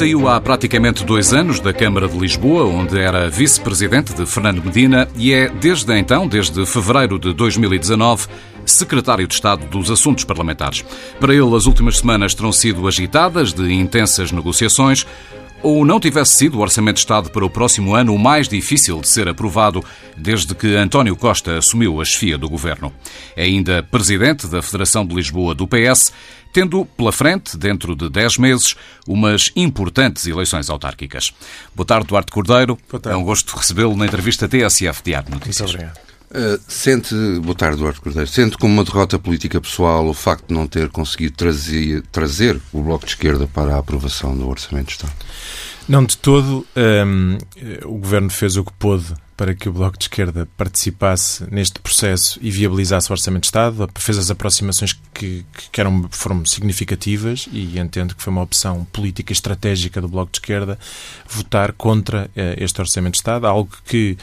Saiu há praticamente dois anos da Câmara de Lisboa, onde era vice-presidente de Fernando Medina, e é desde então, desde fevereiro de 2019, secretário de Estado dos Assuntos Parlamentares. Para ele, as últimas semanas terão sido agitadas de intensas negociações ou não tivesse sido o Orçamento de Estado para o próximo ano o mais difícil de ser aprovado desde que António Costa assumiu a chefia do governo. É ainda presidente da Federação de Lisboa do PS, tendo pela frente, dentro de 10 meses, umas importantes eleições autárquicas. Boa tarde, Duarte Cordeiro. Boa tarde. É um gosto recebê-lo na entrevista TSF Diário Notícias. Muito obrigado. Uh, sente, boa tarde, Eduardo Cordeiro, sente como uma derrota política pessoal o facto de não ter conseguido trazer, trazer o Bloco de Esquerda para a aprovação do Orçamento de Estado? Não, de todo. Um, o Governo fez o que pôde para que o Bloco de Esquerda participasse neste processo e viabilizasse o Orçamento de Estado, fez as aproximações que, que eram, foram significativas e entendo que foi uma opção política estratégica do Bloco de Esquerda votar contra eh, este Orçamento de Estado, algo que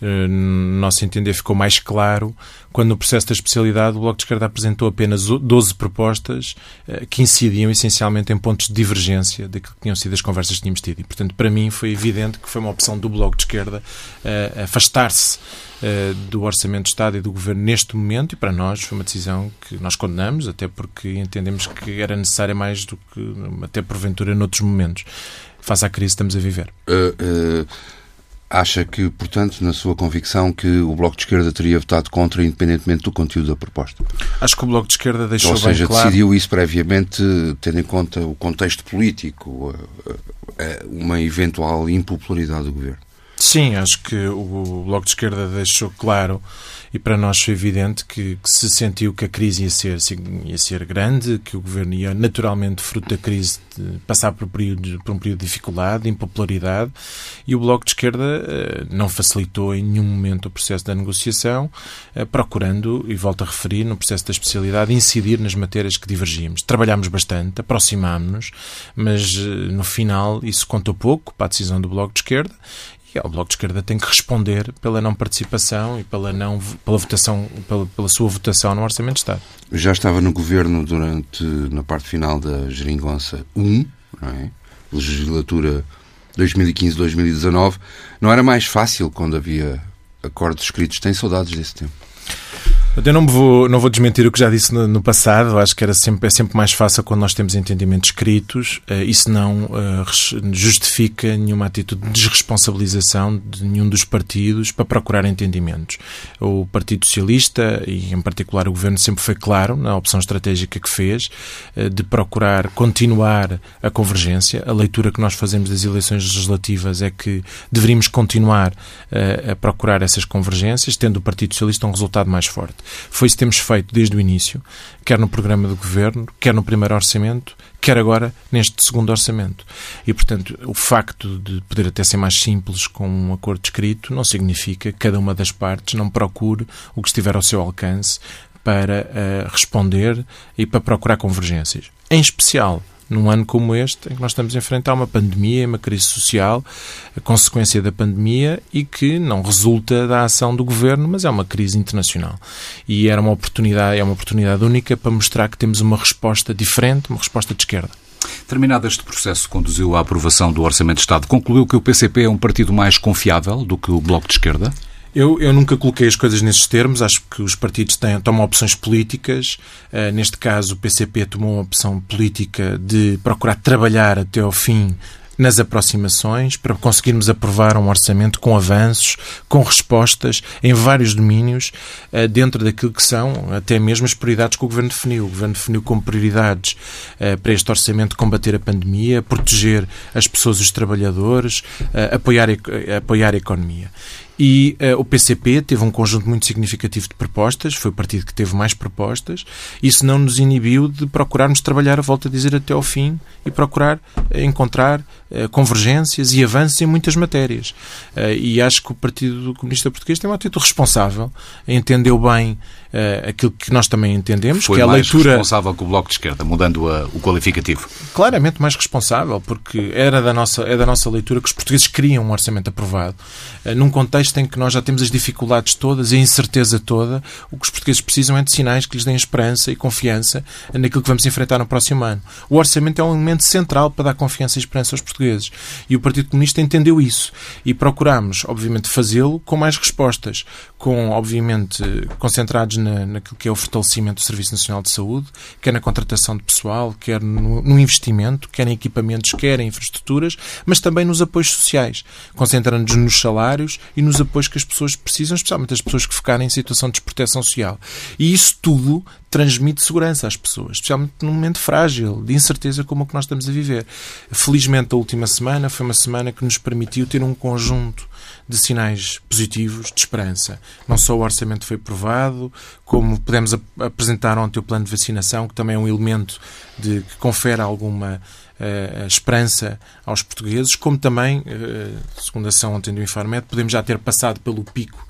eh, no nosso entender, ficou mais claro quando, no processo da especialidade, o Bloco de Esquerda apresentou apenas 12 propostas eh, que incidiam essencialmente em pontos de divergência daquilo que tinham sido as conversas que tínhamos tido. E, portanto, para mim foi evidente que foi uma opção do Bloco de Esquerda eh, afastar-se do Orçamento de Estado e do Governo neste momento e para nós foi uma decisão que nós condenamos, até porque entendemos que era necessária mais do que até porventura noutros momentos, face à crise que estamos a viver. Uh, uh Acha que, portanto, na sua convicção, que o Bloco de Esquerda teria votado contra, independentemente do conteúdo da proposta? Acho que o Bloco de Esquerda deixou Ou seja, claro... decidiu isso previamente, tendo em conta o contexto político, uma eventual impopularidade do governo? Sim, acho que o Bloco de Esquerda deixou claro e para nós foi evidente que, que, se sentiu que a crise ia ser, ia ser grande, que o governo ia naturalmente, fruto da crise, passar por período, por um período de dificuldade, de impopularidade, e o Bloco de Esquerda eh, não facilitou em nenhum momento o processo da negociação, eh, procurando, e volto a referir, no processo da especialidade, incidir nas matérias que divergíamos. Trabalhámos bastante, aproximámos-nos, mas eh, no final isso contou pouco para a decisão do Bloco de Esquerda e o Bloco de Esquerda tem que responder pela não participação e pela, não, pela, votação, pela, pela sua votação no Orçamento de Estado. Já estava no governo durante, na parte final da Geringonça 1, não é? legislatura 2015-2019. Não era mais fácil quando havia acordos escritos? Tem saudades desse tempo? Eu não vou, não vou desmentir o que já disse no, no, passado. Acho que era sempre, é sempre mais fácil quando nós temos entendimentos escritos. Uh, isso não uh, justifica nenhuma atitude de desresponsabilização de nenhum dos partidos para procurar entendimentos. O Partido Socialista, e em particular o Governo, sempre foi claro na opção estratégica que fez uh, de procurar continuar a convergência. A leitura que nós fazemos das eleições legislativas é que deveríamos continuar a procurar essas convergências, tendo o Partido Socialista um resultado mais forte. Foi isso que temos feito desde o início, quer no programa do governo, quer no primeiro orçamento, quer agora neste segundo orçamento. E, portanto, o facto de poder até ser mais simples com um acordo escrito não significa que cada uma das partes não procure o que estiver ao seu alcance para uh, responder e para procurar convergências. Em especial, num ano como este, em que nós estamos a enfrentar uma pandemia, uma crise social, a consequência da pandemia e que não resulta da ação do governo, mas é uma crise internacional. E era uma oportunidade, é uma oportunidade única para mostrar que temos uma resposta diferente, uma resposta de esquerda. Terminado este processo conduziu à aprovação do Orçamento de Estado, concluiu que o PCP é um partido mais confiável do que o Bloco de Esquerda? Eu, eu nunca coloquei as coisas nesses termos. Acho que os partidos têm, tomam opções políticas. Uh, neste caso, o PCP tomou uma opção política de procurar trabalhar até ao fim nas aproximações para conseguirmos aprovar um orçamento com avanços, com respostas em vários domínios, uh, dentro daquilo que são até mesmo as prioridades que o Governo definiu. O Governo definiu como prioridades uh, para este orçamento combater a pandemia, proteger as pessoas, os trabalhadores, apoiar, apoiar a economia. E uh, o PCP teve um conjunto muito significativo de propostas, foi o partido que teve mais propostas. Isso não nos inibiu de procurarmos trabalhar, a volta a dizer, até ao fim e procurar uh, encontrar uh, convergências e avanços em muitas matérias. e acho que o Partido Comunista Português tem uma atitude responsável, entendeu bem uh, aquilo que nós também entendemos, Foi que é a mais leitura... responsável que o Bloco de Esquerda, mudando a, o qualificativo. Claramente mais responsável, porque era da nossa, é da nossa leitura que os portugueses queriam um orçamento aprovado, uh, num contexto em que nós já temos as dificuldades todas, a incerteza toda, o que os portugueses precisam é de sinais que lhes deem esperança e confiança naquilo que vamos enfrentar no próximo ano. O orçamento é um elemento central para dar confiança e esperança aos portugueses. E o Partido Comunista entendeu isso. E procurámos, obviamente, fazê-lo com mais respostas, com, obviamente, concentrados na, naquilo que é o fortalecimento do Serviço Nacional de Saúde, quer na contratação de pessoal, quer no, no investimento, quer em equipamentos, quer em infraestruturas, mas também nos apoios sociais, concentrando-nos nos salários e nos apoios que as pessoas precisam, especialmente as pessoas que ficarem em situação de desproteção social. E isso tudo transmite segurança às pessoas, especialmente num momento frágil, de incerteza como o que nós estamos a viver. Felizmente, a última semana foi uma semana que nos permitiu ter um conjunto de sinais positivos, de esperança. Não só o orçamento foi aprovado, como pudemos ap apresentar ontem o plano de vacinação, que também é um elemento de, que confere alguma uh, esperança aos portugueses, como também, uh, segundo a ação ontem do Infarmed, podemos já ter passado pelo pico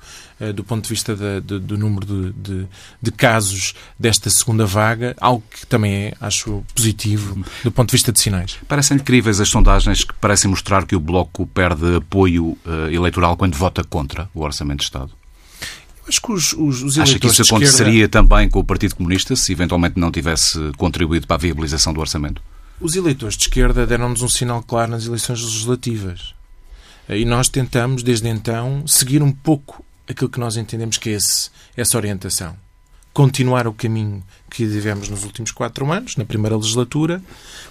do ponto de vista de, de, do número de, de, de, casos desta segunda vaga, algo que também é, acho, positivo do ponto de vista de sinais. Parecem incríveis as sondagens que parecem mostrar que o Bloco perde apoio uh, eleitoral quando vota contra o Orçamento de Estado. Acho que os, os, os Acha que isso aconteceria esquerda... também com o Partido Comunista se eventualmente não tivesse contribuído para a viabilização do orçamento? Os eleitores de esquerda deram-nos um sinal claro nas eleições legislativas. E nós tentamos, desde então, seguir um pouco aquilo que nós entendemos que é esse, essa orientação. Continuar o caminho que vivemos nos últimos quatro anos, na primeira legislatura,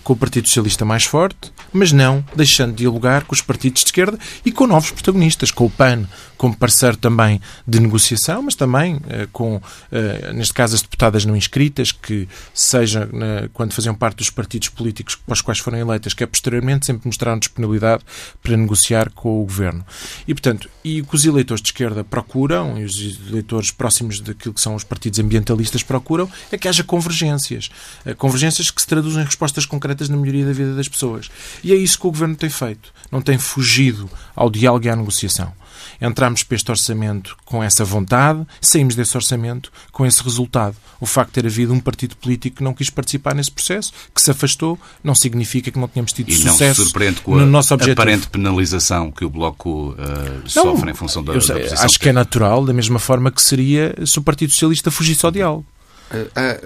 com o Partido Socialista mais forte, mas não deixando de dialogar com os partidos de esquerda e com novos protagonistas, com o PAN como parceiro também de negociação, mas também eh, com, eh, neste caso, as deputadas não inscritas, que seja quando faziam parte dos partidos políticos para os quais foram eleitas, que é posteriormente sempre mostraram disponibilidade para negociar com o governo. E, portanto, e o que os eleitores de esquerda procuram, e os eleitores próximos daquilo que são os partidos ambientalistas procuram, é que haja convergências. Eh, convergências que se traduzem em respostas concretas na melhoria da vida das pessoas. E é isso que o Governo tem feito. Não tem fugido ao diálogo e à negociação. Entramos para este orçamento com essa vontade, saímos desse orçamento com esse resultado. O facto de ter havido um partido político que não quis participar nesse processo, que se afastou, não significa que não tenhamos tido e sucesso não se surpreende com no a aparente penalização que o Bloco uh, sofre em função da, sei, da. Acho que é natural, da mesma forma que seria se o Partido Socialista fugisse ao diálogo.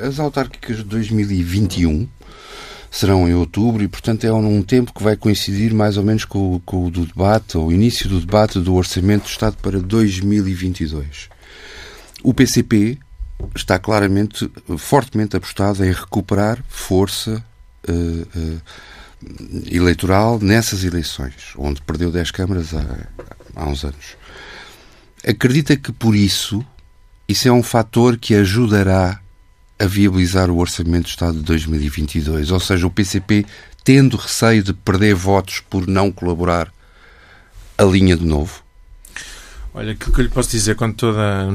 As autárquicas de 2021 serão em outubro e, portanto, é um tempo que vai coincidir mais ou menos com, com o do debate, ou o início do debate do Orçamento do Estado para 2022. O PCP está claramente, fortemente apostado em recuperar força uh, uh, eleitoral nessas eleições, onde perdeu 10 câmaras há, há uns anos. Acredita que por isso, isso é um fator que ajudará a viabilizar o Orçamento do Estado de 2022. Ou seja, o PCP, tendo receio de perder votos por não colaborar, a linha de novo? Olha, aquilo que eu lhe posso dizer com toda,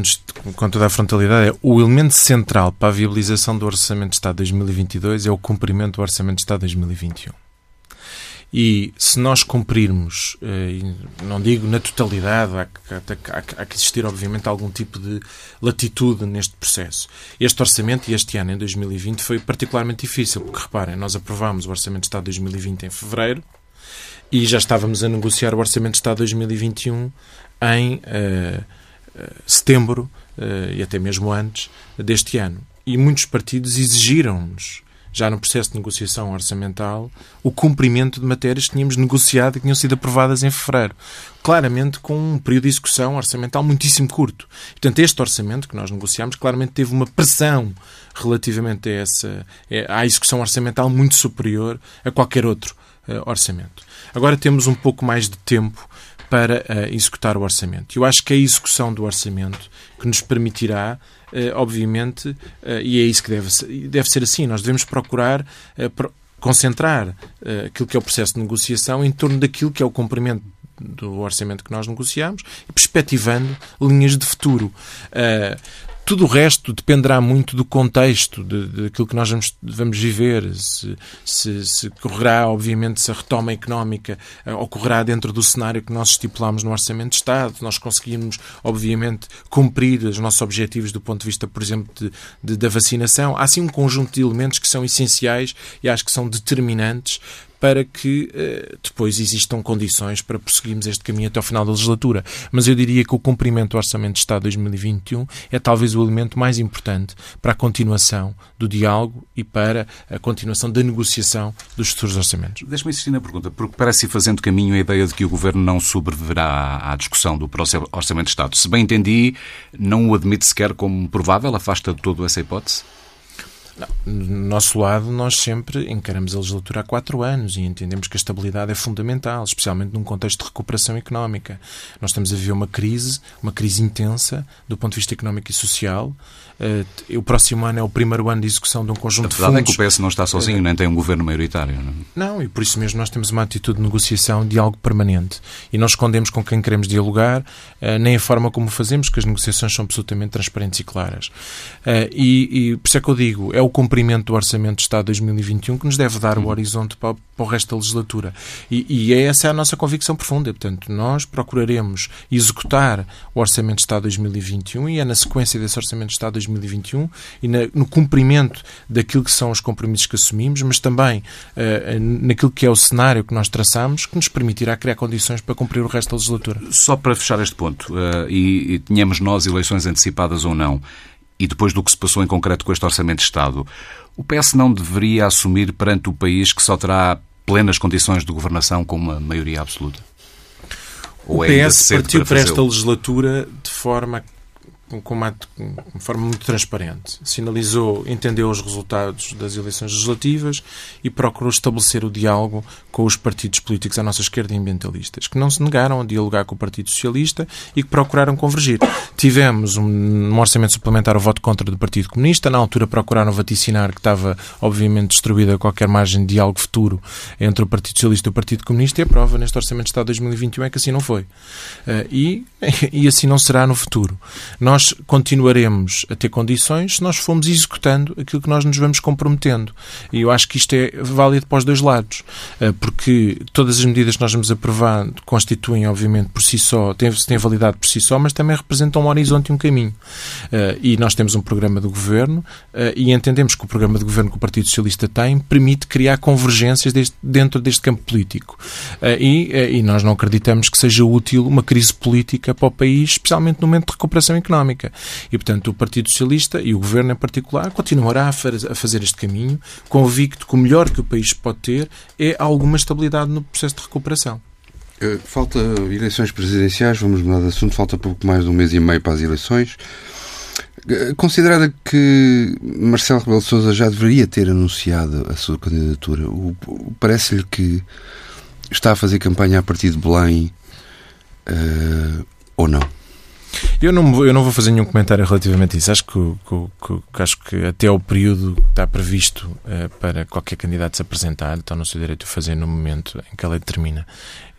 com toda a frontalidade é o elemento central para a viabilização do Orçamento de Estado de 2022 é o cumprimento do Orçamento de Estado de 2021. E se nós cumprirmos, eh, não digo na totalidade, há que, existir, obviamente, algum tipo de latitude neste processo. Este orçamento, e este ano, em 2020, foi particularmente difícil, porque reparem, nós aprovámos o Orçamento de Estado de 2020 em fevereiro e já estávamos a negociar o Orçamento de Estado de 2021 em uh, setembro uh, e até mesmo antes deste ano. E muitos partidos exigiram-nos já no processo de negociação orçamental, o cumprimento de matérias que tínhamos negociado e que tinham sido aprovadas em fevereiro. Claramente com um período de execução orçamental muitíssimo curto. Portanto, este orçamento que nós negociámos claramente teve uma pressão relativamente a essa, à execução orçamental muito superior a qualquer outro uh, orçamento. Agora temos um pouco mais de tempo para uh, executar o orçamento. Eu acho que a execução do orçamento que nos permitirá eh, obviamente, eh, e é isso que deve ser, deve ser assim. Nós devemos procurar eh, concentrar aquilo que é o processo de negociação em torno daquilo que é o cumprimento do orçamento que nós negociamos e perspectivando linhas de futuro. Tudo o resto dependerá muito do contexto, daquilo que nós vamos, vamos viver. Se, se, se correrá, obviamente, se a retoma económica uh, ocorrerá dentro do cenário que nós estipulamos no Orçamento de Estado, nós conseguirmos, obviamente, cumprir os nossos objetivos do ponto de vista, por exemplo, de, de, da vacinação. Há sim um conjunto de elementos que são essenciais e acho que são determinantes para que uh, depois existam condições para prosseguirmos este caminho até ao final da legislatura. Mas eu diria que o cumprimento do Orçamento de Estado 2021 é talvez o elemento mais importante para a continuação do diálogo e para a continuação da negociação dos futuros orçamentos. Deixa-me insistir na pergunta, porque parece ir fazendo caminho a ideia de que o Governo não sobreviverá à discussão do Orçamento de Estado. Se bem entendi, não o admite sequer como provável, afasta de todo essa hipótese? Não. Do nosso lado, nós sempre encaramos a legislatura há quatro anos e entendemos que a estabilidade é fundamental, especialmente num contexto de recuperação económica. Nós estamos a viver uma crise, uma crise intensa do ponto de vista económico e social. Uh, o próximo ano é o primeiro ano de execução de um conjunto de fundos. A verdade é que o PS não está sozinho, uh, nem tem um governo maioritário. Não? não, e por isso mesmo nós temos uma atitude de negociação, de algo permanente. E não escondemos com quem queremos dialogar, uh, nem a forma como fazemos, que as negociações são absolutamente transparentes e claras. e, e por isso é que eu digo, é o cumprimento do Orçamento de Estado 2021 que nos deve dar o horizonte para, para o resto da legislatura. E, e é essa é a nossa convicção profunda. Portanto, nós procuraremos executar o Orçamento de Estado 2021 e é na sequência desse Orçamento de Estado 2021 e na, no cumprimento daquilo que são os compromissos que assumimos, mas também uh, naquilo que é o cenário que nós traçamos, que nos permitirá criar condições para cumprir o resto da legislatura. Só para fechar este ponto, uh, e, e tenhamos nós eleições antecipadas ou não, e depois do que se passou em concreto com este Orçamento de Estado, o PS não deveria assumir perante o país que só terá plenas condições de governação com uma maioria absoluta? Ou o é PS partiu para, para esta legislatura de forma com uma, uma, forma muito transparente. Sinalizou, entendeu os resultados das eleições legislativas e procurou estabelecer o diálogo com os partidos políticos à nossa esquerda e ambientalistas, que não se negaram a dialogar com o Partido Socialista e que procuraram convergir. Tivemos um, um orçamento suplementar ao voto contra do Partido Comunista, na altura procuraram vaticinar que estava, obviamente, destruída qualquer margem de diálogo futuro entre o Partido Socialista e o Partido Comunista e a prova neste Orçamento de Estado de 2021 é que assim não foi. Uh, e, e assim não será no futuro. Nós nós continuaremos a ter condições se nós formos executando aquilo que nós nos vamos comprometendo. E eu acho que isto é válido para os dois lados, eh, porque todas as medidas que nós vamos aprovar constituem, obviamente, por si só, têm, têm validade por si só, mas também representam um horizonte e um caminho. Eh, e nós temos um programa do governo eh, e entendemos que o programa de governo que o Partido Socialista tem permite criar convergências deste, dentro deste campo político. E, e nós não acreditamos que seja útil uma crise política para o país, especialmente no momento de recuperação económica económica. E, portanto, o Partido Socialista e o Governo em particular continuará a fazer este caminho, convicto que o melhor que o país pode ter é alguma estabilidade no processo de recuperação. Eh, falta eleições presidenciais, vamos mudar de assunto, falta pouco mais de um mês e meio para as eleições. Eh, considerada que Marcelo Rebelo Sousa já deveria ter anunciado a sua candidatura, parece-lhe que está a fazer campanha a partir de Belém uh, ou não? Eu não, eu não vou fazer nenhum comentário relativamente a isso. Acho que, que, que acho que até o período que está previsto uh, para qualquer candidato se apresentar, está no seu direito de fazer no momento em que a lei determina.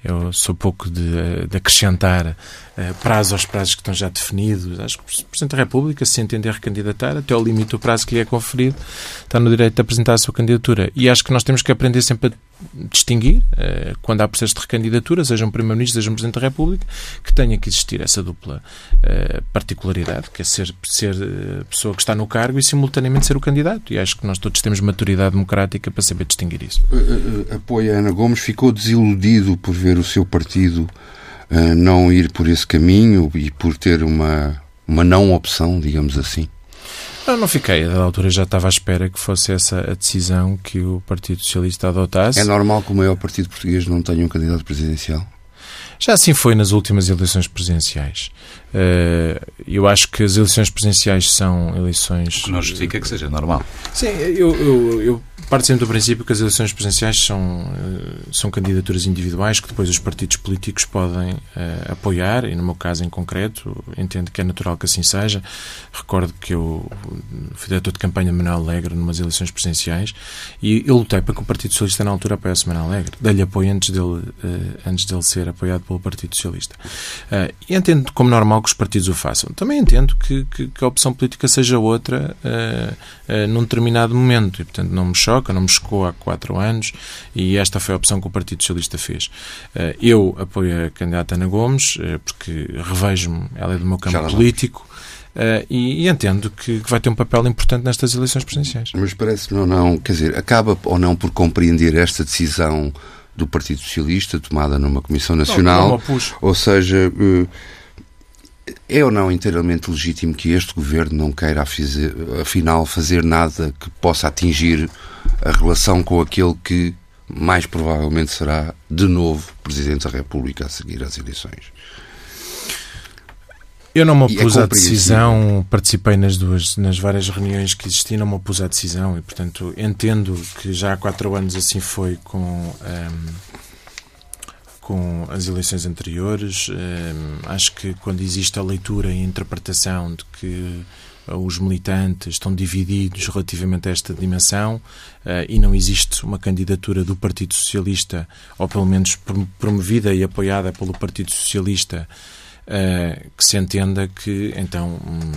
Eu sou pouco de, de acrescentar uh, prazo aos prazos que estão já definidos. Acho que o Presidente da República, se entender recandidatar, até o limite do prazo que lhe é conferido, está no direito de apresentar a sua candidatura. E acho que nós temos que aprender sempre a distinguir, uh, quando há processo de recandidatura, seja um Primeiro-Ministro, seja um Presidente da República, que tenha que existir essa dupla uh, particularidade, que é ser, ser pessoa que está no cargo e simultaneamente ser o candidato. E acho que nós todos temos maturidade democrática para saber distinguir isso. Apoia Ana Gomes, ficou desiludido por ver ver o seu partido uh, não ir por esse caminho e por ter uma, uma não opção, digamos assim? Não, não fiquei. Da altura já estava à espera que fosse essa a decisão que o Partido Socialista adotasse. É normal que o maior partido português não tenha um candidato presidencial? Já assim foi nas últimas eleições presidenciais. Eh, eu acho que as eleições presidenciais são eleições. Não justifica que seja normal. Sim, eu, eu, eu Parte sempre do princípio que as eleições presidenciais são, eh, são candidaturas individuais que depois os partidos políticos podem uh, apoiar, e no meu caso em concreto, entendo que é natural que assim seja. Recordo que eu fui diretor de campanha de Manuel Alegre numas eleições presidenciais e eu lutei para que o Partido Socialista na altura apoiasse Manuel Alegre. Dei-lhe apoio antes dele, uh, antes dele ser apoiado pelo Partido Socialista. Uh, e entendo como normal que os partidos o façam. Também entendo que, que, que a opção política seja outra uh, uh, num determinado momento e, portanto, não me choca, não me chocou há quatro anos e esta foi a opção que o Partido Socialista fez. Eu apoio a candidata Ana Gomes porque revejo-me, ela é do meu campo político. Uh, e, e, entendo que, que, vai ter um papel importante nestas eleições presidenciais. Mas parece-me ou não, quer dizer, acaba ou não por compreender esta decisão do Partido Socialista tomada numa Comissão Nacional, não, ou seja, uh, é ou não inteiramente legítimo que este governo não queira, afinal, fazer nada que possa atingir a relação com aquele que mais provavelmente será de novo Presidente da República a seguir às eleições? Eu não me é opus à decisão, participei nas duas, nas várias reuniões que existiam, não me opus à decisão e, portanto, entendo que já há quatro anos assim foi com, um, ehm, com as eleições anteriores. Um, ehm, acho que quando existe a leitura e a interpretação de que os militantes estão divididos relativamente a esta dimensão uh, e não existe uma candidatura do Partido Socialista, ou pelo menos promovida e apoiada pelo Partido Socialista, Uh, que se entenda que então hum,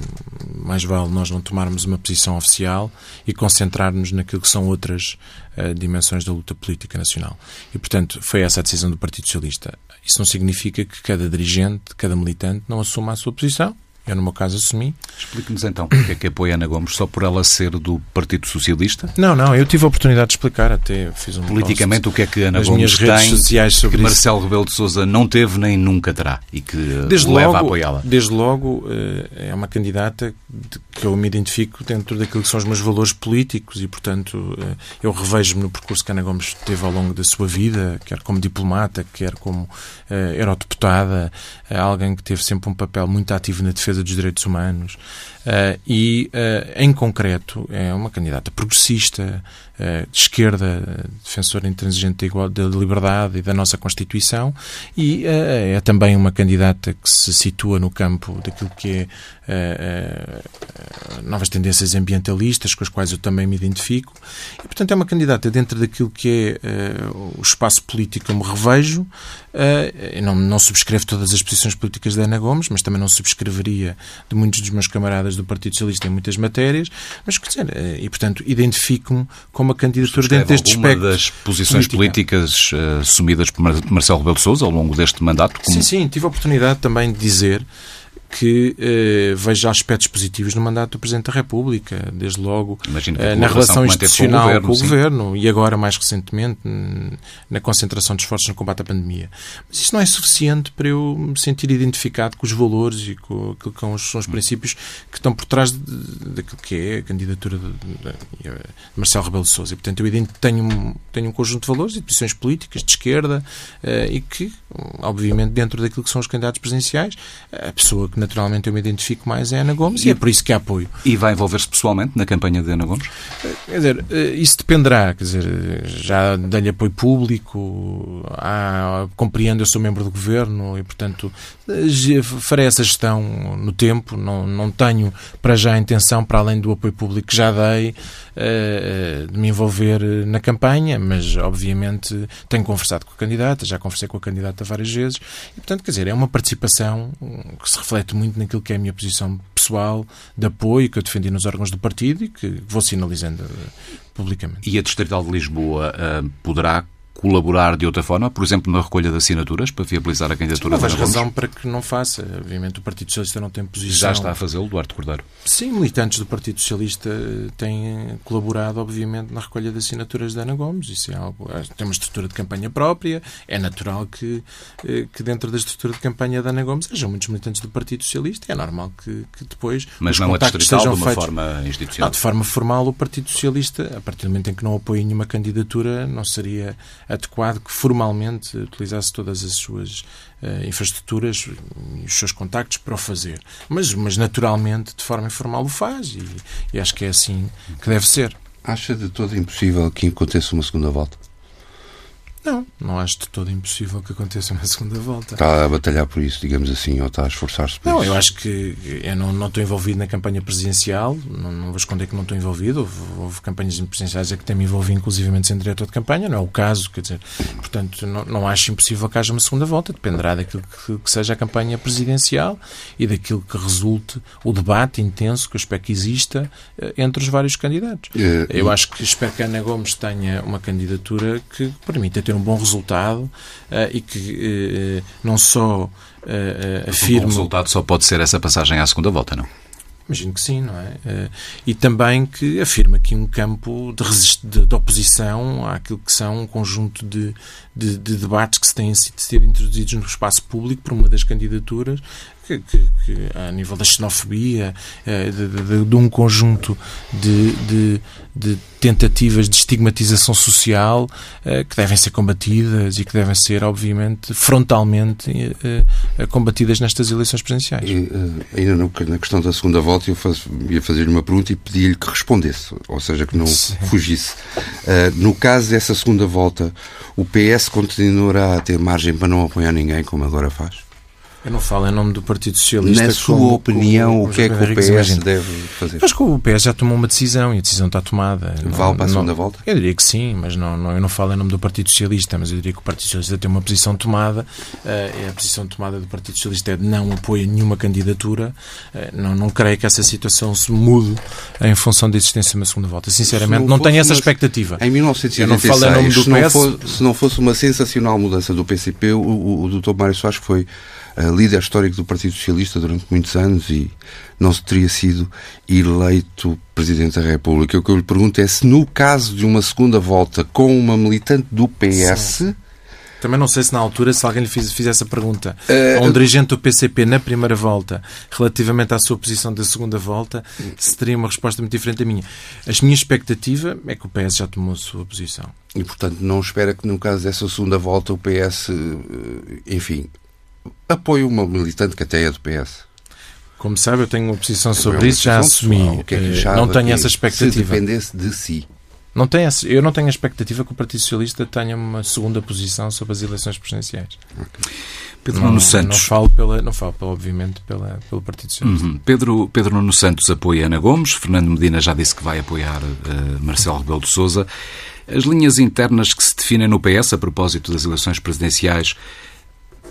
mais vale nós não tomarmos uma posição oficial e concentrarmos naquilo que são outras uh, dimensões da luta política nacional. E, portanto, foi essa a decisão do Partido Socialista. Isso não significa que cada dirigente, cada militante não assuma a sua posição eu, no meu caso, assumi. Explique-nos então porque é que apoia Ana Gomes, só por ela ser do Partido Socialista? Não, não, eu tive a oportunidade de explicar, até fiz um Politicamente, o que é que Ana Gomes tem sociais sobre que Marcelo Rebelo de Sousa não teve nem nunca terá e que eh, desde leva logo, a apoiá-la? Desde logo, eh, é uma candidata que eu me identifico dentro daquilo que são os meus valores políticos e, portanto, eh, eu revejo-me no percurso que Ana Gomes teve ao longo da sua vida, quer como diplomata, quer como eurodeputada, alguém que teve sempre um papel muito ativo na defesa defesa dos direitos humanos uh, e, uh, em concreto, é uma candidata progressista, de esquerda, defensora intransigente da, da liberdade e da nossa Constituição e é também uma candidata que se situa no campo daquilo que é novas tendências ambientalistas, com as quais eu também me identifico e, portanto, é uma candidata dentro daquilo que é o espaço político que eu me revejo. eu não, não subscrevo todas as posições políticas da Ana Gomes, mas também não subscreveria de muitos dos meus camaradas do Partido Socialista em muitas matérias, mas, quer dizer, eh, e portanto identifico-me uma candidatura dentro deste espectro. das posições política. políticas uh, assumidas por Marcelo Rebelo de Sousa ao longo deste mandato? Como... Sim, sim, tive a oportunidade também de dizer que eh, veja aspectos positivos no mandato do Presidente da República, desde logo eh, na relação institucional com o, governo, com o governo, e agora, mais recentemente, na concentração de esforços no combate à pandemia. Mas isso não é suficiente para eu me sentir identificado com os valores e com aquilo que são os, são os princípios que estão por trás daquilo que é a candidatura de, de, de Marcelo Rebelo de Sousa. E, portanto, eu tenho, tenho um conjunto de valores e de posições políticas de esquerda eh, e que, obviamente, dentro daquilo que são os candidatos presidenciais, a pessoa que naturalmente eu me identifico mais é Ana Gomes e, e é por isso que a apoio. E vai envolver-se pessoalmente na campanha de Ana Gomes? Quer dizer, eh, isso dependerá. Quer dizer, já dei-lhe apoio público, há, compreendo, eu sou membro do governo e, portanto, eh, farei essa gestão no tempo. Não, não tenho para já a intenção, para além do apoio público que já dei, eh, de me envolver na campanha, mas obviamente tenho conversado com a candidata, já conversei com a candidata várias vezes e, portanto, quer dizer, é uma participação que se reflete muito naquilo que é a minha posição pessoal de apoio que eu defendi nos órgãos do partido e que vou sinalizando eh, publicamente. E a Distrital de Lisboa uh, poderá colaborar de outra forma, por exemplo, na recolha de assinaturas para viabilizar a candidatura Sim, não vejo razão para que não faça. Obviamente o Partido Socialista não tem posição. Já está a fazê-lo, Duarte Cordeiro. Sim, militantes do Partido Socialista têm colaborado, obviamente, na recolha de assinaturas de Ana Gomes. Isso é algo. Tem uma estrutura de campanha própria. É natural que, eh, que dentro da estrutura de campanha da Ana Gomes sejam muitos militantes do Partido Socialista. É normal que, que depois. Mas não a distrital de uma feitos... forma institucional. Não, de forma formal, o Partido Socialista, a partir do momento em que não apoia nenhuma candidatura, não seria adequado que formalmente utilizasse todas as suas uh, infraestruturas e os seus contactos para o fazer. Mas, mas naturalmente, de forma informal, o faz e, e acho que é assim que deve ser. Acha de todo impossível que aconteça uma segunda volta? Não, não acho de todo impossível que aconteça uma segunda volta. Está a batalhar por isso, digamos assim, ou está a esforçar-se por não, isso? Não, eu acho que eu não, não estou envolvido na campanha presidencial, não, não vou esconder que não estou envolvido. Houve, houve campanhas presidenciais a que também me envolvi, inclusivamente, sem diretor de campanha, não é o caso, quer dizer, portanto, não, não acho impossível que haja uma segunda volta, dependerá daquilo que, que seja a campanha presidencial e daquilo que resulte o debate intenso que eu espero que exista eh, entre os vários candidatos. É, eu acho que espero que a Ana Gomes tenha uma candidatura que permita ter um bom resultado uh, e que uh, não só uh, afirma. O resultado só pode ser essa passagem à segunda volta, não? Imagino que sim, não é? E também que afirma aqui um campo de, de, de oposição àquilo que são um conjunto de, de, de debates que se têm sido introduzidos no espaço público por uma das candidaturas que, que, que, a nível da xenofobia, eh, de, de, de um conjunto de, de, tentativas de estigmatização social eh, que devem ser combatidas e que devem ser, obviamente, frontalmente eh, combatidas nestas eleições presidenciais. Ainda na questão da segunda volta, eu faz, ia fazer-lhe uma pergunta e pedi-lhe que respondesse, ou seja, que não Sim. fugisse. no caso dessa segunda volta, o PS continuará a ter margem para não apoiar ninguém, como agora faz? Eu não falo em nome do Partido Socialista. Na sua como, opinião, como, o que é que o PS imagina. deve fazer? Acho que o PS já tomou uma decisão e a decisão está tomada. Vale para a segunda volta? Eu diria que sim, mas não, não, eu não falo em nome do Partido Socialista, mas eu diria que o Partido Socialista tem uma posição tomada. Uh, a posição tomada do Partido Socialista é de não apoio a nenhuma candidatura. Uh, não, não creio que essa situação se mude em função da existência de uma segunda volta. Sinceramente, não, não tenho essa expectativa. Em 1986, não nome do se, PS... não fosse, se não fosse uma sensacional mudança do PCP, o, o, o Dr. Mário Soares foi líder histórico do Partido Socialista durante muitos anos e não se teria sido eleito Presidente da República. O que eu lhe pergunto é se no caso de uma segunda volta com uma militante do PS... Sim. Também não sei se na altura, se alguém lhe fizesse essa pergunta uh, a um dirigente do PCP na primeira volta, relativamente à sua posição da segunda volta, se teria uma resposta muito diferente da minha. A minha expectativa é que o PS já tomou a sua posição. E, portanto, não espera que no caso dessa segunda volta o PS, eh, enfim, apoio uma militante que até é do PS. Como sabe, eu tenho uma posição sobre isso, já assumi. Que é que eh, não tenho essa expectativa. Se dependesse de si. Não tenho, eu não tenho a expectativa que o Partido Socialista tenha uma segunda posição sobre as eleições presidenciais. Okay. Pedro não, Nuno Santos. Não falo, pela, não falo obviamente, pela, pelo Partido Socialista. Uhum. Pedro, Pedro Nuno Santos apoia Ana Gomes. Fernando Medina já disse que vai apoiar uh, Marcelo Rebelo de Souza. As linhas internas que se definem no PS a propósito das eleições presidenciais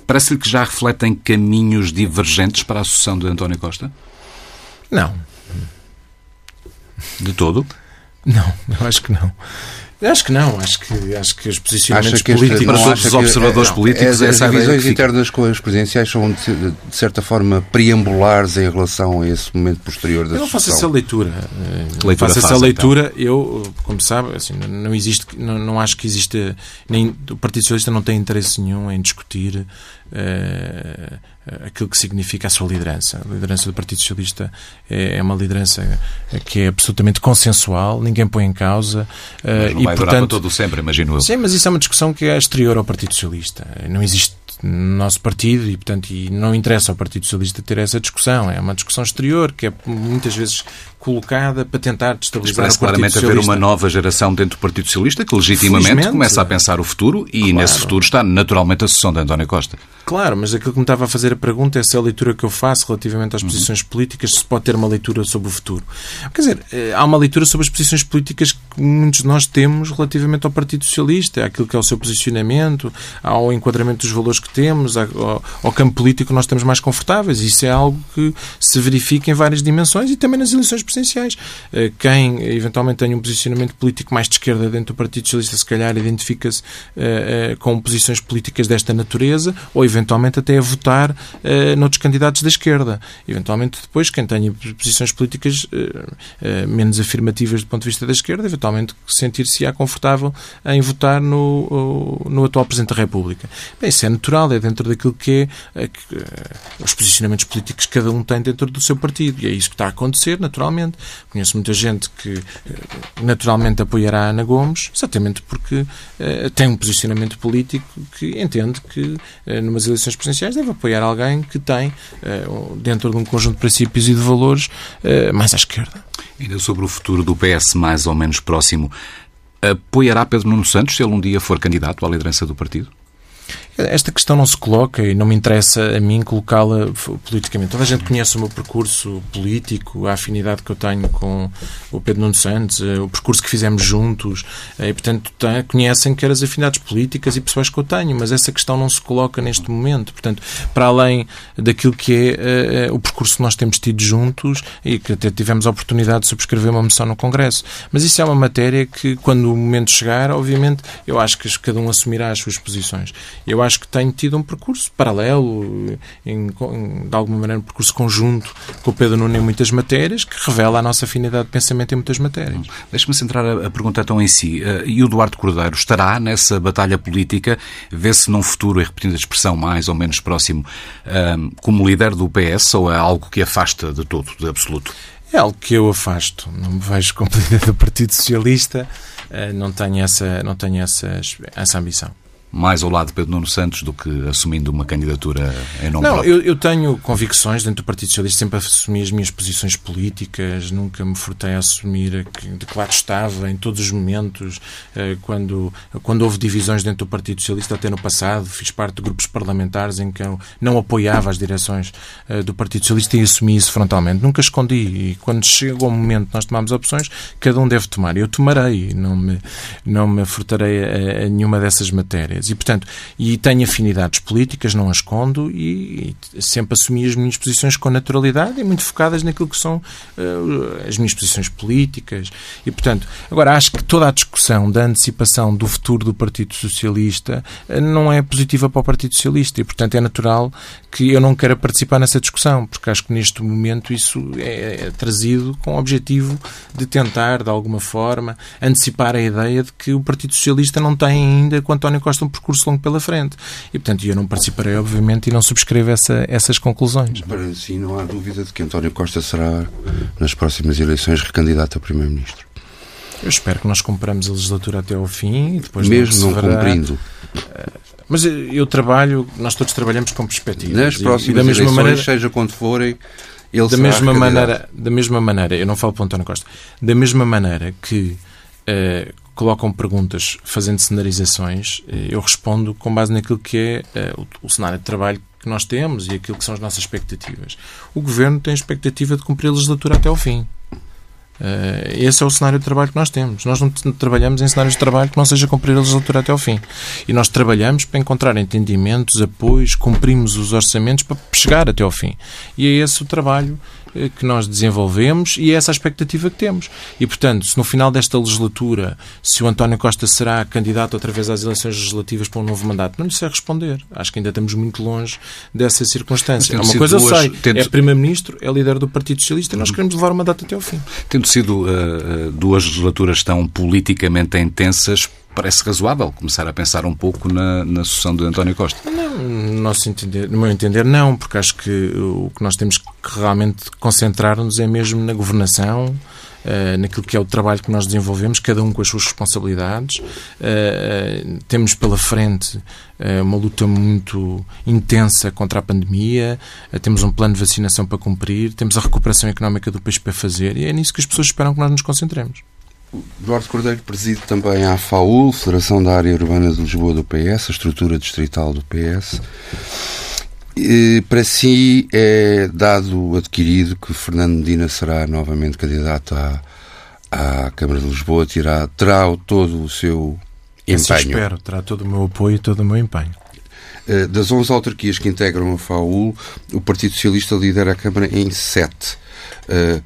Parece-lhe que já refletem caminhos divergentes para a sucessão de António Costa? Não. De todo? Não, eu acho que não. Acho que não, acho que, acho que os posicionamentos que políticos. Para todos os observadores não, políticos, é, as divisões internas com as presidenciais são, de, de, certa forma, preambulares em relação a esse momento posterior da Eu não faço essa leitura. leitura faço essa leitura. Então. Eu, como sabe, assim, não existe, não, não acho que exista. Nem, o Partido Socialista não tem interesse nenhum em discutir uh, aquilo que significa a sua liderança. A liderança do Partido Socialista é, é uma liderança que é absolutamente consensual, ninguém põe em causa. Mas não e, vai portanto, para todo sempre, imagino eu. Sim, mas isso é uma discussão que é exterior ao Partido Socialista. Não existe no nosso partido e, portanto, e não interessa ao Partido Socialista ter essa discussão. É uma discussão exterior que é muitas vezes colocada para tentar destabilizar parece o Partido claramente Socialista. haver uma nova geração dentro do Partido Socialista que legitimamente começa a pensar o futuro e claro. nesse futuro está naturalmente a sucessão de António Costa. Claro, mas aquilo que me estava a fazer a pergunta é se a leitura que eu faço relativamente às uhum. posições políticas se pode ter uma leitura sobre o futuro. Quer dizer, eh, há uma leitura sobre as posições políticas que muitos de nós temos relativamente ao Partido Socialista, àquilo que é o seu posicionamento, ao enquadramento dos valores que temos, ao, ao campo político nós estamos mais confortáveis. Isso é algo que se verifica em várias dimensões e também nas eleições presidenciais. Eh, quem eventualmente tem um posicionamento político mais de esquerda dentro do Partido Socialista, se calhar identifica-se eh, eh, com posições políticas desta natureza ou eventualmente até a votar noutros candidatos da esquerda. Eventualmente depois, quem tenha posições políticas menos afirmativas do ponto de vista da esquerda, eventualmente sentir-se-á confortável em votar no, no atual Presidente da República. Bem, isso é natural, é dentro daquilo que é os posicionamentos políticos que cada um tem dentro do seu partido. E é isso que está a acontecer, naturalmente. Conheço muita gente que eh, naturalmente apoiará a Ana Gomes, exatamente porque uh, tem um posicionamento político que entende que, numas eleições presidenciais, deve apoiar alguém que tem, dentro de um conjunto de princípios e de valores, mais à esquerda. Ainda sobre o futuro do PS, mais ou menos próximo, Apoiará Pedro Nuno Santos se ele um dia for candidato à liderança do partido? Esta questão não se coloca e não me interessa a mim colocá-la politicamente. Toda a gente conhece o meu percurso político, a afinidade que eu tenho com o Pedro Nuno Santos, eh, o percurso que fizemos juntos, eh, e, portanto, conhecem quer as afinidades políticas e pessoais que eu tenho, mas essa questão não se coloca neste momento. Portanto, para além daquilo que é uh, o percurso que nós temos tido juntos e que até tivemos a oportunidade de subscrever uma moção no Congresso. Mas isso é uma matéria que, quando o momento chegar, obviamente, eu acho que cada um assumirá as suas posições. Eu acho que tenho tido um percurso paralelo, em, em, de alguma maneira um percurso conjunto com o Pedro Nuno em muitas matérias, que revela a nossa afinidade de pensamento em muitas matérias. Deixe-me centrar a, a pergunta então em si. Uh, e o Eduardo Cordeiro estará nessa batalha política, vê-se num futuro, e repetindo a expressão mais ou menos próximo, uh, como líder do PS ou é algo que afasta de todo, de absoluto? É algo que eu afasto. Não me vejo como líder do Partido Socialista. Uh, não tenho essa, não tenho essa, essa ambição mais ao lado de Pedro Nuno Santos do que assumindo uma candidatura em nome Não? Eu, eu tenho convicções dentro do Partido Socialista, sempre assumi as minhas posições políticas, nunca me furtei a assumir de que lado estava em todos os momentos, eh, quando, quando houve divisões dentro do Partido Socialista, até no passado, fiz parte de grupos parlamentares em que eu não apoiava as direções eh, do Partido Socialista e assumi isso frontalmente. Nunca escondi e quando chegou o momento nós tomamos opções, cada um deve tomar. Eu tomarei, não me, não me furtarei a, a nenhuma dessas matérias. E, portanto, e tenho afinidades políticas, não as escondo, e, e, sempre assumi as minhas posições com naturalidade e muito focadas naquilo que são uh, as minhas posições políticas. E, portanto, agora acho que toda a discussão da antecipação do futuro do Partido Socialista uh, não é positiva para o Partido Socialista e, portanto, é natural que eu não queira participar nessa discussão, porque acho que neste momento isso é, é trazido com o objetivo de tentar, de alguma forma, antecipar a ideia de que o Partido Socialista não tem ainda com António Costa um percurso longo pela frente. E, portanto, eu não participarei, obviamente, e não subscrevo essa, essas conclusões. Para si, não há dúvida de que António Costa será, nas próximas eleições, recandidato a Primeiro-Ministro. Eu espero que nós compramos a legislatura até ao fim e depois Mesmo não, não cumprindo. Eh, mas eu trabalho, nós todos trabalhamos com perspectiva. Nas próximas e, e da mesma eleições, maneira, seja quando forem, ele da mesma maneira, da mesma maneira, eu não falo para António Costa, da mesma maneira que uh, colocam perguntas fazendo cenarizações, eh, eu respondo com base naquilo que é eh, o cenário de trabalho que nós temos e aquilo que são as nossas expectativas. O Governo tem a expectativa de cumprir a legislatura até ao fim. Eh, esse é o cenário de trabalho que nós temos. Nós não trabalhamos em cenários de trabalho que não seja cumprir a legislatura até ao fim. E nós trabalhamos para encontrar entendimentos, apoios, cumprimos os orçamentos para chegar até ao fim. E é esse o trabalho que nós desenvolvemos e é essa a expectativa que temos. E, portanto, se no final desta legislatura, se o António Costa será candidato outra vez às eleições legislativas para um novo mandato, não lhe sei responder. Acho que ainda estamos muito longe dessa circunstância. Uma coisa duas, eu sei, tendo... é Primeiro-Ministro, é líder do Partido Socialista e nós queremos levar o mandato até ao fim. Tendo sido uh, duas legislaturas tão politicamente intensas, parece razoável começar a pensar um pouco na, na sucessão de António Costa. Não, no, nosso entender, no meu entender, não, porque acho que o que nós temos que realmente concentrar-nos é mesmo na governação, Uh, naquilo que é o trabalho que nós desenvolvemos, cada um com as suas responsabilidades. Uh, temos pela frente uh, uma luta muito intensa contra a pandemia, temos um plano de vacinação para cumprir, temos a recuperação económica do país para fazer e é nisso que as pessoas esperam que nós nos concentremos. Eduardo Cordeiro preside também a FAUL, Federação da Área Urbana de Lisboa do PS, a estrutura distrital do PS. E, para si é dado adquirido que Fernando Medina será novamente candidato à, à Câmara de Lisboa, terá, terá todo o seu empenho. Espero, terá todo o meu apoio e todo o meu empenho. Eh, das 11 autarquias que integram a FAUL, o Partido Socialista lidera a Câmara em 7. Eh,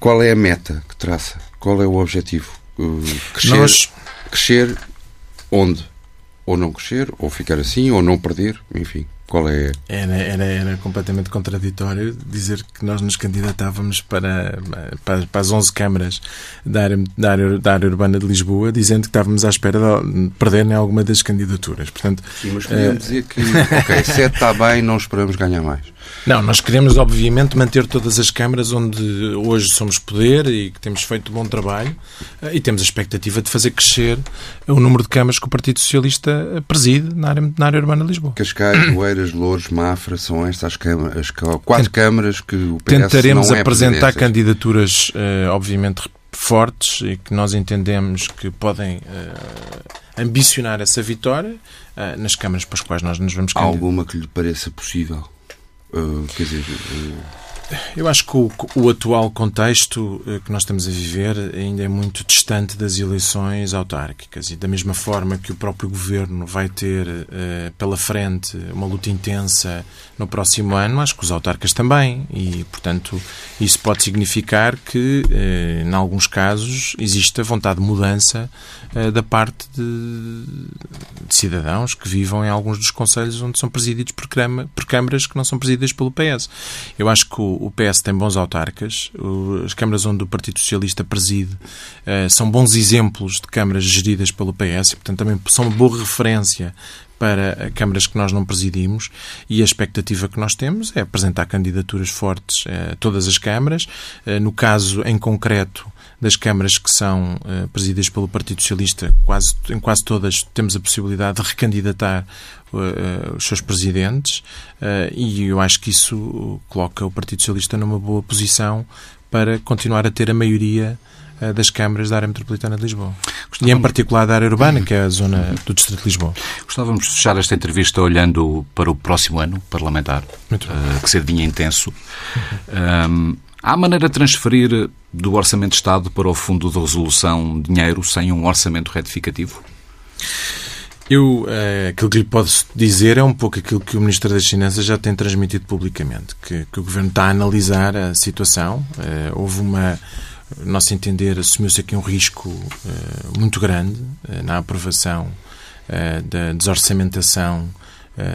qual é a meta que traça? Qual é o objetivo? Uh, crescer, Nós... crescer onde? Ou não crescer, ou ficar assim, ou não perder, enfim. Qual é? Era, era, era completamente contraditório dizer que nós nos candidatávamos para, para, para as 11 câmaras da área, da, área, da área urbana de Lisboa, dizendo que estávamos à espera de perderem alguma das candidaturas. Portanto, Sim, mas podíamos uh... dizer que, ok, 7 está bem, não esperamos ganhar mais. Não, nós queremos, obviamente, manter todas as câmaras onde hoje somos poder e que temos feito bom trabalho eh, e temos a expectativa de fazer crescer o número de câmaras que o Partido Socialista preside na área, na área urbana de Lisboa. Cascais, Oeiras, Louros, Mafra, são estas câmaras, as quatro câmaras que o PS Tentaremos não é apresentar candidaturas, eh, obviamente, fortes e que nós entendemos que podem ambicionar essa vitória nas câmaras para as quais nós nos vamos candidatar. Há alguma que lhe pareça possível? Quer dizer, eu acho que o, o, atual contexto eh, que nós estamos a viver ainda é muito distante das eleições autárquicas e da mesma forma que o próprio governo vai ter uh, pela frente uma luta intensa no próximo ano, acho que os autarcas também e, portanto, isso pode significar que, uh, em alguns casos, existe a vontade de mudança da parte de, de, cidadãos que vivam em alguns dos conselhos onde são presididos por, por câmaras que não são presididas pelo PS. Eu acho que o, o PS tem bons autarcas, as câmaras onde o Partido Socialista preside eh, são bons exemplos de câmaras geridas pelo PS e, portanto, também são uma boa referência para câmaras que nós não presidimos e a expectativa que nós temos é apresentar candidaturas fortes a todas as câmaras. Eh, no caso em concreto das câmaras que são uh, presididas pelo Partido Socialista, quase, em quase todas temos a possibilidade de recandidatar uh, os seus presidentes uh, e eu acho que isso coloca o Partido Socialista numa boa posição para continuar a ter a maioria das câmaras da área metropolitana de Lisboa. Gostávamos... E em particular da área urbana, que é a zona do Distrito de Lisboa. Gostávamos de fechar esta entrevista olhando para o próximo ano parlamentar, que se adivinha intenso. Um, Há maneira de transferir do Orçamento de Estado para o Fundo de Resolução dinheiro sem um orçamento retificativo? Eu, uh, aquilo que lhe posso dizer é um pouco aquilo que o Ministro das Finanças já tem transmitido publicamente, que, que o Governo está a analisar a situação. Uh, houve uma, nosso entender, assumiu-se aqui um risco uh, muito grande na aprovação da desorçamentação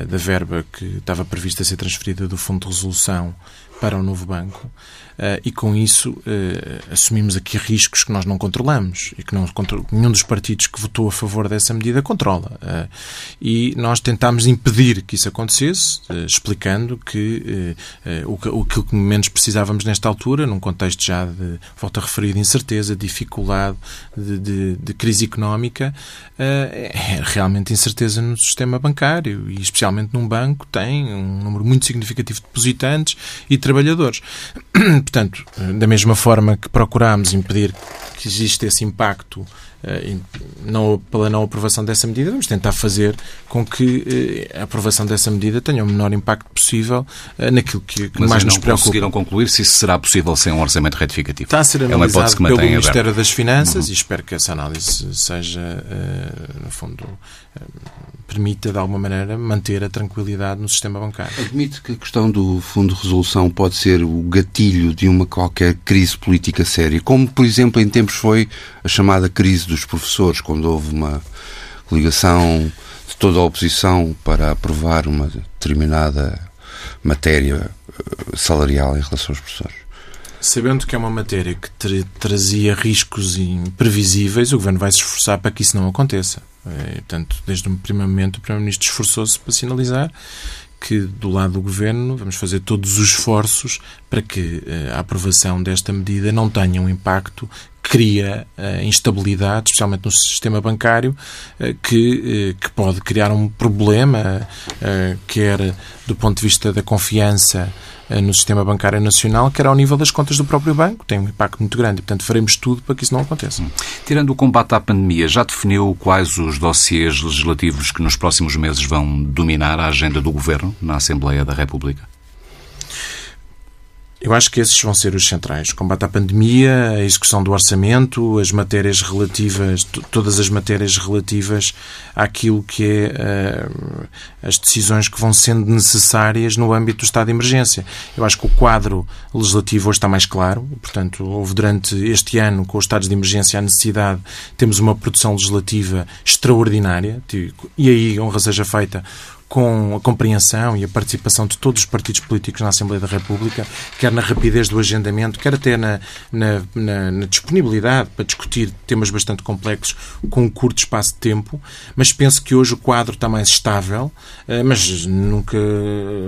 da verba que estava prevista a ser transferida do Fundo de Resolução para o novo banco. Uh, e com isso uh, assumimos aqui riscos que nós não controlamos e que não, nenhum dos partidos que votou a favor dessa medida controla. Uh, e nós tentámos impedir que isso acontecesse, explicando que o, que menos precisávamos nesta altura, num contexto já de, volta a referir, de incerteza, dificuldade, de, de, de crise económica, é realmente incerteza no sistema bancário e especialmente num banco tem um número muito significativo de depositantes e trabalhadores. Portanto, da mesma forma que procurámos impedir que exista esse impacto eh, não, pela não aprovação dessa medida, vamos tentar fazer com que eh, a aprovação dessa medida tenha o menor impacto possível eh, naquilo que, que mais nos preocupa. Mas conseguiram concluir se isso será possível sem um orçamento retificativo? Está a ser analisado é pelo Ministério aberto. das Finanças uhum. e espero que essa análise seja, no fundo, permita, de alguma maneira, manter a tranquilidade no sistema bancário. Admite que a questão do Fundo de Resolução pode ser o gatilho de uma qualquer crise política séria, como, por exemplo, em tempos foi a chamada crise dos professores, quando houve uma ligação de toda a oposição para aprovar uma determinada matéria eh, salarial em relação aos professores. Sabendo que é uma matéria que tra trazia riscos imprevisíveis, o Governo vai se esforçar para que isso não aconteça. É, portanto, desde o primeiro momento, o Primeiro-Ministro esforçou-se para sinalizar que, do lado do Governo, vamos fazer todos os esforços para que eh, a aprovação desta medida não tenha um impacto cria uh, instabilidade, especialmente no sistema bancário, uh, que, uh, que pode criar um problema, quer do ponto de vista da confiança no sistema bancário nacional, quer ao nível das contas do próprio banco. Tem um impacto muito grande portanto, faremos tudo para que isso não aconteça. Tirando o combate à pandemia, já definiu quais os dossiês legislativos que nos próximos meses vão dominar a agenda do Governo na Assembleia da República? Eu acho que esses vão ser os centrais. Combate à pandemia, a execução do orçamento, as matérias relativas, todas as matérias relativas àquilo que é uh, as decisões que vão sendo necessárias no âmbito do estado de emergência. Eu acho que o quadro legislativo hoje está mais claro. Portanto, houve durante este ano, com os estados de emergência, a necessidade, temos uma produção legislativa extraordinária. E aí, honra seja feita, com a compreensão e a participação de todos os partidos políticos na Assembleia da República, quer na rapidez do agendamento, quer até na, na, na, na disponibilidade para discutir temas bastante complexos com um curto espaço de tempo, mas penso que hoje o quadro está mais estável, eh, mas nunca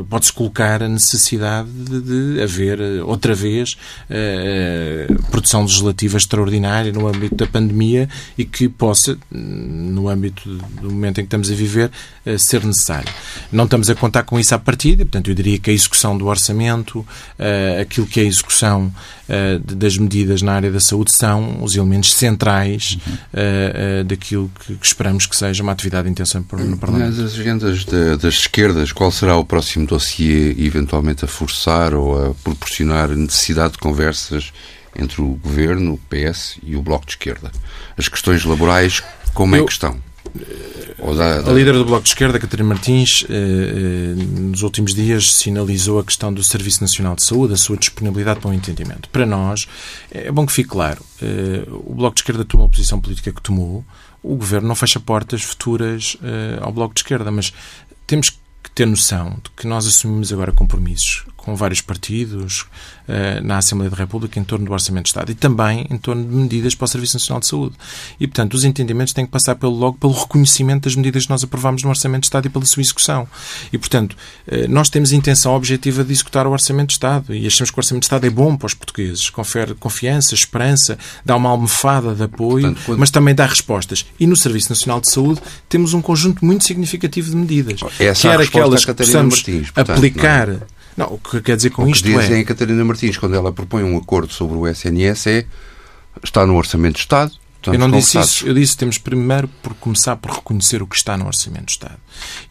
pode-se colocar a necessidade de, de haver eh, outra vez eh, produção legislativa extraordinária no âmbito da pandemia e que possa, no âmbito do momento em que estamos a viver, ser necessário. Não estamos a contar com isso à partida, portanto, eu diria que a execução do orçamento, aquilo que é a execução das medidas na área da saúde são os elementos centrais uhum. daquilo que esperamos que seja uma atividade intensa no Parlamento. Nas agendas das esquerdas, qual será o próximo dossiê eventualmente a forçar ou a proporcionar necessidade de conversas entre o Governo, o PS e o Bloco de Esquerda? As questões laborais, como é Eu... é que estão? Da, da... A líder do Bloco de Esquerda, Catarina Martins, eh, eh, nos últimos dias sinalizou a questão do Serviço Nacional de Saúde, a sua disponibilidade para um entendimento. Para nós, é bom que fique claro, eh, o Bloco de Esquerda tomou a posição política que tomou, o Governo não fecha portas futuras ao Bloco de Esquerda, mas temos que ter noção de que nós assumimos agora compromissos com vários partidos eh, na Assembleia da República em torno do Orçamento de Estado e também em torno de medidas para o Serviço Nacional de Saúde. E, portanto, os entendimentos têm que passar pelo, logo pelo reconhecimento das medidas que nós aprovamos no Orçamento de Estado e pela sua execução. E, portanto, eh, nós temos a intenção objetiva de executar o Orçamento de Estado e achamos que o Orçamento de Estado é bom para os portugueses, confere confiança, esperança, dá uma almofada de apoio, portanto, quando... mas também dá respostas. E no Serviço Nacional de Saúde temos um conjunto muito significativo de medidas. Essa quer aquelas que possamos Martins, portanto, aplicar não, o que quer dizer com o isto que dizem é... a Catarina Martins, quando ela propõe um acordo sobre o SNS, é está no Orçamento de Estado, eu não disse isso. Eu disse que temos primeiro por começar por reconhecer o que está no Orçamento de Estado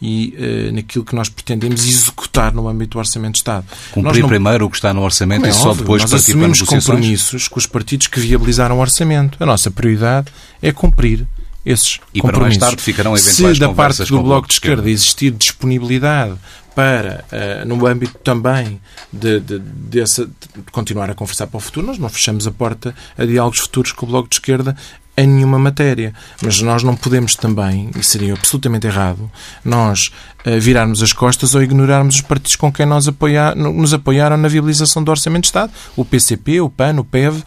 e uh, naquilo que nós pretendemos executar no âmbito do Orçamento de Estado. Cumprir não... primeiro o que está no Orçamento é e só depois nós partir para negociações? compromissos com os partidos que viabilizaram o Orçamento. A nossa prioridade é cumprir esses e compromissos. E para mais tarde ficarão eventuais Se da parte do Bloco de Esquerda existir disponibilidade para, uh, no âmbito também de, de, de continuar a conversar para o futuro, nós não fechamos a porta a diálogos futuros com o Bloco de Esquerda em nenhuma matéria. Mas nós não podemos também, e seria absolutamente errado, nós uh, virarmos as costas ou ignorarmos os partidos com quem nós apoiar, nos apoiaram na viabilização do Orçamento de Estado, o PCP, o PAN, o PEV uh,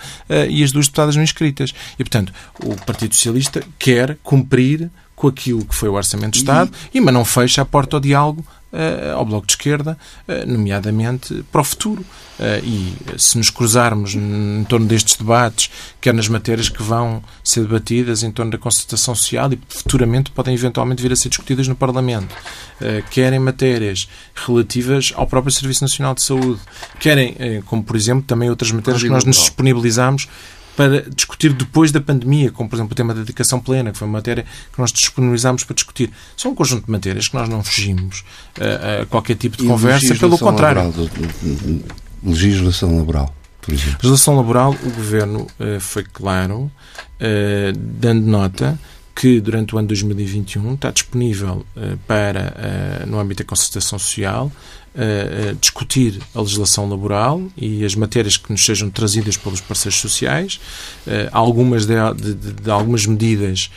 e as duas deputadas não inscritas. E, portanto, o Partido Socialista quer cumprir com aquilo que foi o Orçamento de Estado, e, mas não fecha a porta ao diálogo uh, ao Bloco de Esquerda, uh, nomeadamente para o futuro. Uh, e se nos cruzarmos em torno destes debates, quer nas matérias que vão ser debatidas em torno da concertação social e futuramente podem eventualmente vir a ser discutidas no Parlamento, quer em matérias relativas ao próprio Serviço Nacional de Saúde, querem, como por exemplo, também outras matérias que nós nos disponibilizamos para discutir depois da pandemia, como por exemplo o tema da dedicação plena, que foi uma matéria que nós disponibilizámos para discutir. São um conjunto de matérias que nós não fugimos a, a qualquer tipo de e conversa, pelo contrário. Laboral, legislação laboral. Por exemplo. Legislação laboral, o Governo uh, foi claro, uh, dando nota que durante o ano 2021 está disponível uh, para, no âmbito da concertação social, uh, discutir a legislação laboral e as matérias que nos sejam trazidas pelos parceiros sociais, algumas de, de, de, algumas medidas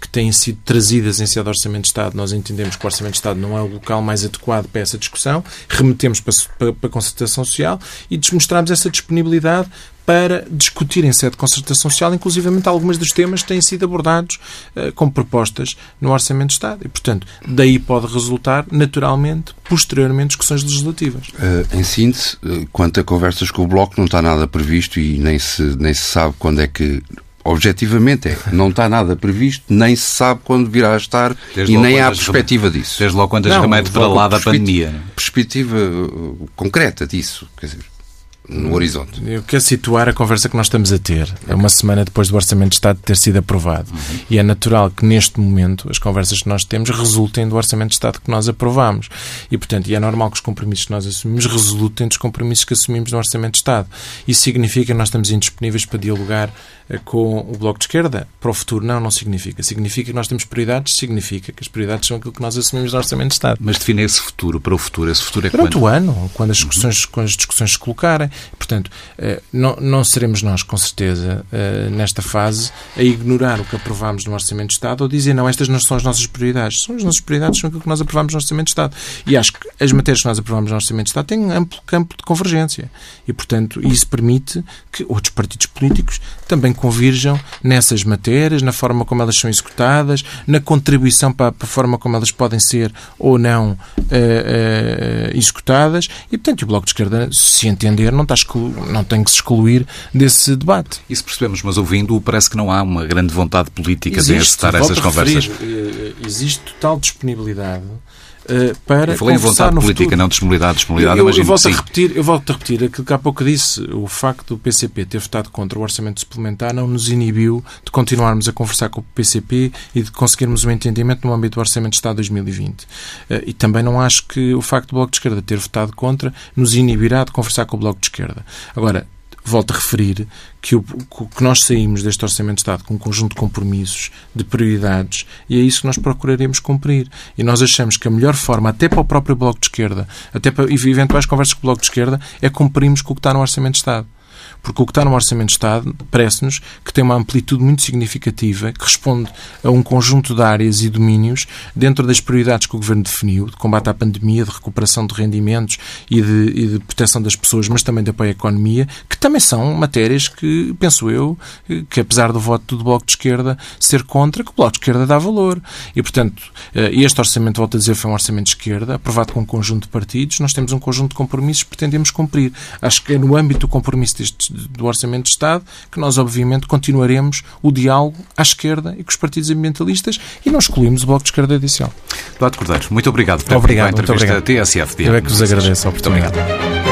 que têm sido trazidas em sede de Orçamento de Estado, nós entendemos que o Orçamento de Estado não é o local mais adequado para essa discussão, remetemos para, para, para a concertação social e demonstramos essa disponibilidade para discutir em sede de concertação social, inclusivamente algumas dos temas que têm sido abordados uh, como propostas no Orçamento de Estado. E, portanto, daí pode resultar, naturalmente, posteriormente, discussões legislativas. Uh, em síntese, uh, quanto a conversas com o Bloco, não está nada previsto e nem se, nem se sabe quando é que objetivamente é, não está nada previsto, nem se sabe quando virá a estar desde e nem há perspectiva disso. Desde logo quando remete para lá da pandemia. Perspectiva concreta disso. Quer dizer, no horizonte. Eu quero situar a conversa que nós estamos a ter. É uma semana depois do Orçamento de Estado ter sido aprovado. Uhum. E é natural que, neste momento, as conversas que nós temos resultem do Orçamento de Estado que nós aprovamos. E, portanto, e é normal que os compromissos que nós assumimos resultem dos compromissos que assumimos no Orçamento de Estado. Isso significa que nós estamos indisponíveis para dialogar eh, com o Bloco de Esquerda? Para o futuro, não, não significa. Significa que nós temos prioridades? Significa que as prioridades são aquilo que nós assumimos no Orçamento de Estado. Mas define esse futuro, para o futuro, esse futuro é Durante quando? o ano, quando as discussões, uhum. quando as discussões se colocarem. Portanto, eh, não, não seremos nós, com certeza, eh, nesta fase, a ignorar o que aprovámos no Orçamento de Estado ou dizer, não, estas não são as nossas prioridades. São as nossas prioridades, são aquilo que nós aprovámos no Orçamento de Estado. E acho que as matérias que nós aprovámos no Orçamento de Estado têm um amplo campo de convergência. E, portanto, isso permite que outros partidos políticos também convirjam nessas matérias, na forma como elas são executadas, na contribuição para a forma como elas podem ser ou não uh, uh, executadas. E, portanto, o Bloco de Esquerda, se entender, não, está exclu... não tem que se excluir desse debate. Isso percebemos, mas ouvindo, parece que não há uma grande vontade política existe, de encetar essas conversas. Referir, existe total disponibilidade uh, para eu falei em vontade política, futuro. não disponibilidade. Disponibilidade, eu, eu, eu, volto a repetir, eu volto a repetir aquilo que há pouco disse. O facto do PCP ter votado contra o orçamento suplementar não nos inibiu de continuarmos a conversar com o PCP e de conseguirmos um entendimento no âmbito do Orçamento de Estado 2020. Uh, e também não acho que o facto do Bloco de Esquerda ter votado contra nos inibirá de conversar com o Bloco de Esquerda. Agora, volto a referir que, o, que nós saímos deste Orçamento de Estado com um conjunto de compromissos, de prioridades, e é isso que nós procuraremos cumprir. E nós achamos que a melhor forma, até para o próprio Bloco de Esquerda, até para eventuais conversas com o Bloco de Esquerda, é cumprirmos com o que está no Orçamento de Estado porque o que está no Orçamento de Estado parece-nos que tem uma amplitude muito significativa, que responde a um conjunto de áreas e domínios dentro das prioridades que o Governo definiu, de combate à pandemia, de recuperação de rendimentos e de, e de proteção das pessoas, mas também de apoio à economia, que também são matérias que, penso eu, que apesar do voto do Bloco de Esquerda ser contra, que o Bloco de Esquerda dá valor. E, portanto, eh, este orçamento, volto a dizer, foi um orçamento de esquerda, aprovado com um conjunto de partidos. Nós temos um conjunto de compromissos que pretendemos cumprir. Acho que é no âmbito do compromisso destes do Orçamento de Estado, que nós, obviamente, continuaremos o diálogo à esquerda e com os partidos ambientalistas e não excluímos o Bloco de Esquerda Adicional. Eduardo Cordeiro, muito obrigado por obrigado, a entrevista TSF. Eu é que vos agradeço a oportunidade. Muito obrigado.